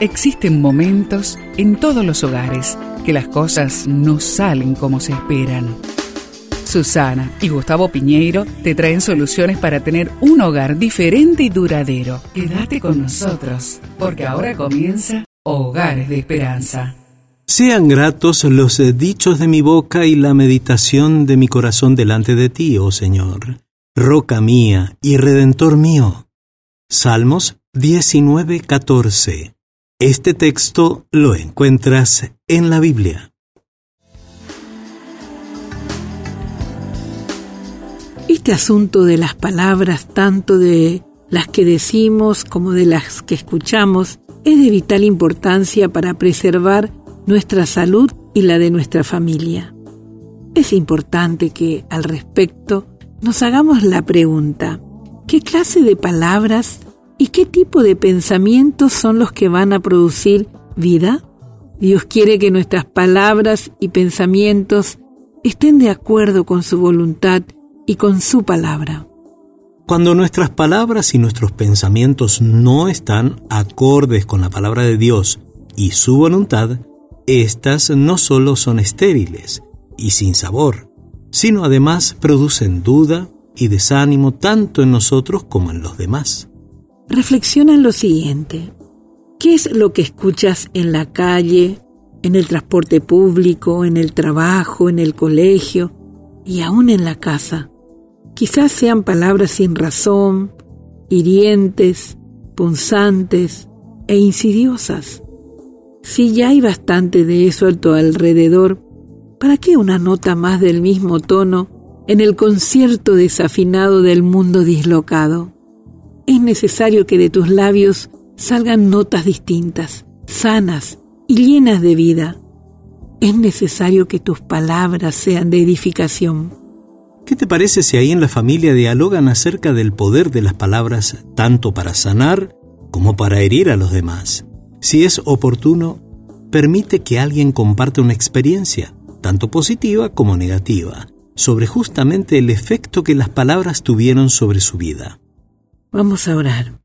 Existen momentos en todos los hogares que las cosas no salen como se esperan. Susana y Gustavo Piñeiro te traen soluciones para tener un hogar diferente y duradero. Quédate con nosotros, porque ahora comienza Hogares de Esperanza. Sean gratos los dichos de mi boca y la meditación de mi corazón delante de ti, oh Señor, roca mía y redentor mío. Salmos 19:14 este texto lo encuentras en la Biblia. Este asunto de las palabras, tanto de las que decimos como de las que escuchamos, es de vital importancia para preservar nuestra salud y la de nuestra familia. Es importante que, al respecto, nos hagamos la pregunta, ¿qué clase de palabras ¿Y qué tipo de pensamientos son los que van a producir vida? Dios quiere que nuestras palabras y pensamientos estén de acuerdo con su voluntad y con su palabra. Cuando nuestras palabras y nuestros pensamientos no están acordes con la palabra de Dios y su voluntad, éstas no solo son estériles y sin sabor, sino además producen duda y desánimo tanto en nosotros como en los demás. Reflexiona en lo siguiente. ¿Qué es lo que escuchas en la calle, en el transporte público, en el trabajo, en el colegio y aún en la casa? Quizás sean palabras sin razón, hirientes, punzantes e insidiosas. Si ya hay bastante de eso a tu alrededor, ¿para qué una nota más del mismo tono en el concierto desafinado del mundo dislocado? Es necesario que de tus labios salgan notas distintas, sanas y llenas de vida. Es necesario que tus palabras sean de edificación. ¿Qué te parece si ahí en la familia dialogan acerca del poder de las palabras tanto para sanar como para herir a los demás? Si es oportuno, permite que alguien comparte una experiencia, tanto positiva como negativa, sobre justamente el efecto que las palabras tuvieron sobre su vida. Vamos a orar.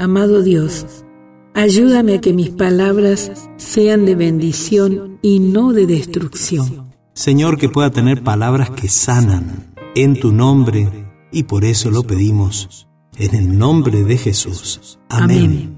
Amado Dios, ayúdame a que mis palabras sean de bendición y no de destrucción. Señor, que pueda tener palabras que sanan en tu nombre y por eso lo pedimos en el nombre de Jesús. Amén.